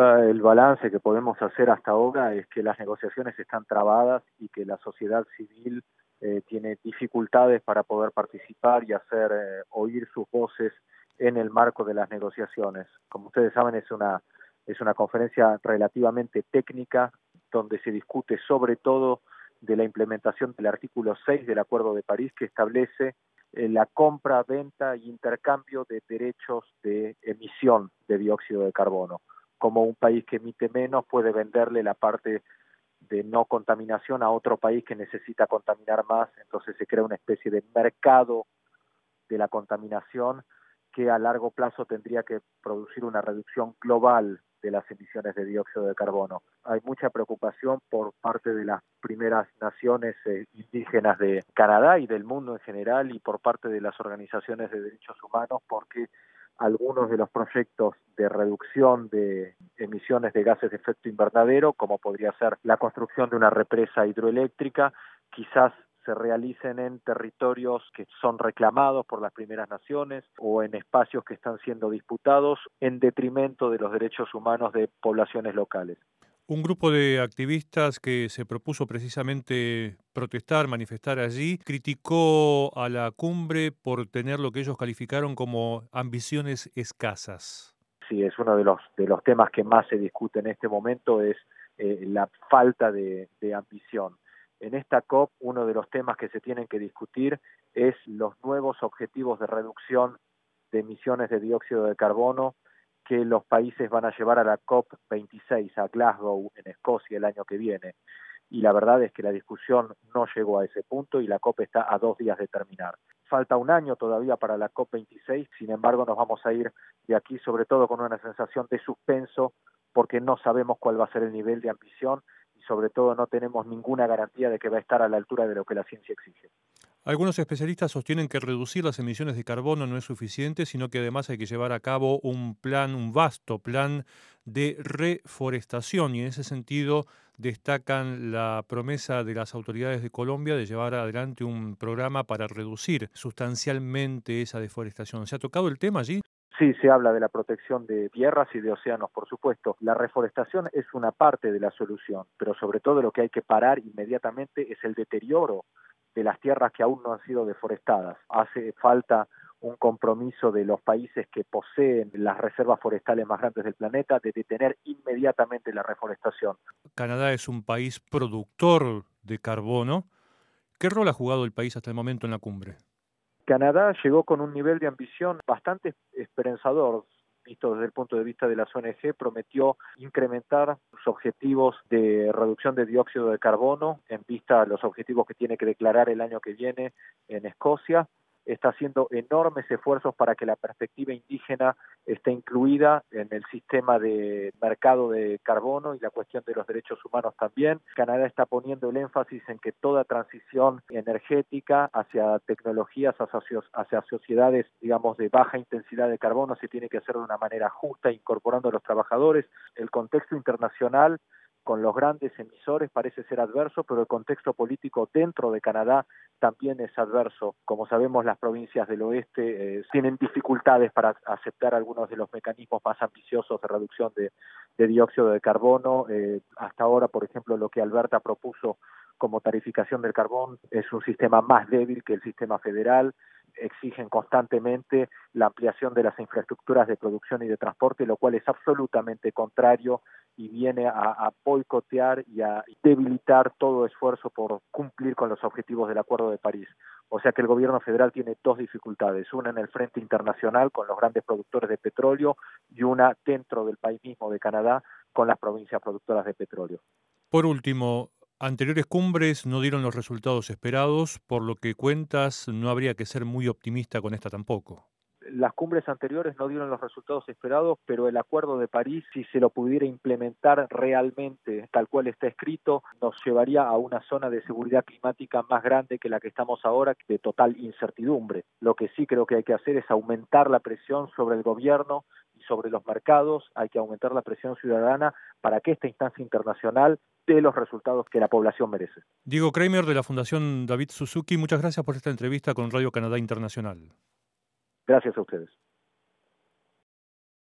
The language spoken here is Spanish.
Uh, el balance que podemos hacer hasta ahora es que las negociaciones están trabadas y que la sociedad civil eh, tiene dificultades para poder participar y hacer eh, oír sus voces en el marco de las negociaciones. Como ustedes saben, es una, es una conferencia relativamente técnica donde se discute sobre todo de la implementación del artículo 6 del Acuerdo de París que establece eh, la compra, venta e intercambio de derechos de emisión de dióxido de carbono. Como un país que emite menos puede venderle la parte de no contaminación a otro país que necesita contaminar más, entonces se crea una especie de mercado de la contaminación que a largo plazo tendría que producir una reducción global de las emisiones de dióxido de carbono. Hay mucha preocupación por parte de las primeras naciones eh, indígenas de Canadá y del mundo en general y por parte de las organizaciones de derechos humanos porque algunos de los proyectos de reducción de emisiones de gases de efecto invernadero, como podría ser la construcción de una represa hidroeléctrica, quizás se realicen en territorios que son reclamados por las primeras naciones o en espacios que están siendo disputados en detrimento de los derechos humanos de poblaciones locales. Un grupo de activistas que se propuso precisamente protestar, manifestar allí, criticó a la cumbre por tener lo que ellos calificaron como ambiciones escasas. Sí, es uno de los, de los temas que más se discute en este momento, es eh, la falta de ambición en esta COP uno de los temas que se tienen que discutir es los nuevos objetivos de reducción de emisiones de dióxido de carbono que los países van a llevar a la COP 26 a Glasgow, en Escocia, el año que viene. Y la verdad es que la discusión no llegó a ese punto y la COP está a dos días de terminar. Falta un año todavía para la COP 26, sin embargo nos vamos a ir de aquí sobre todo con una sensación de suspenso porque no sabemos cuál va a ser el nivel de ambición sobre todo no tenemos ninguna garantía de que va a estar a la altura de lo que la ciencia exige. Algunos especialistas sostienen que reducir las emisiones de carbono no es suficiente, sino que además hay que llevar a cabo un plan, un vasto plan de reforestación y en ese sentido destacan la promesa de las autoridades de Colombia de llevar adelante un programa para reducir sustancialmente esa deforestación. ¿Se ha tocado el tema allí? Sí, se habla de la protección de tierras y de océanos, por supuesto. La reforestación es una parte de la solución, pero sobre todo lo que hay que parar inmediatamente es el deterioro de las tierras que aún no han sido deforestadas. Hace falta un compromiso de los países que poseen las reservas forestales más grandes del planeta de detener inmediatamente la reforestación. Canadá es un país productor de carbono. ¿Qué rol ha jugado el país hasta el momento en la cumbre? Canadá llegó con un nivel de ambición bastante esperanzador, desde el punto de vista de las ONG, prometió incrementar sus objetivos de reducción de dióxido de carbono en vista a los objetivos que tiene que declarar el año que viene en Escocia está haciendo enormes esfuerzos para que la perspectiva indígena esté incluida en el sistema de mercado de carbono y la cuestión de los derechos humanos también. Canadá está poniendo el énfasis en que toda transición energética hacia tecnologías, hacia, sociedades, digamos, de baja intensidad de carbono se tiene que hacer de una manera justa, incorporando a los trabajadores. El contexto internacional con los grandes emisores parece ser adverso, pero el contexto político dentro de Canadá también es adverso. Como sabemos, las provincias del oeste eh, tienen dificultades para aceptar algunos de los mecanismos más ambiciosos de reducción de, dióxido de carbono. Eh, hasta ahora, por ejemplo, lo que Alberta propuso como tarificación del carbón es un sistema más débil que el sistema federal exigen constantemente la ampliación de las infraestructuras de producción y de transporte, lo cual es absolutamente contrario y viene a, boicotear y a debilitar todo esfuerzo por cumplir con los objetivos del Acuerdo de París. O sea que el gobierno federal tiene dos dificultades, una en el frente internacional con los grandes productores de petróleo y una dentro del país mismo de Canadá con las provincias productoras de petróleo. Por último, Anteriores cumbres no dieron los resultados esperados, por lo que cuentas no habría que ser muy optimista con esta tampoco. Las cumbres anteriores no dieron los resultados esperados, pero el Acuerdo de París, si se lo pudiera implementar realmente tal cual está escrito, nos llevaría a una zona de seguridad climática más grande que la que estamos ahora, de total incertidumbre. Lo que sí creo que hay que hacer es aumentar la presión sobre el gobierno sobre los mercados, hay que aumentar la presión ciudadana para que esta instancia internacional dé los resultados que la población merece. Diego Kramer de la Fundación David Suzuki, muchas gracias por esta entrevista con Radio Canadá Internacional. Gracias a ustedes.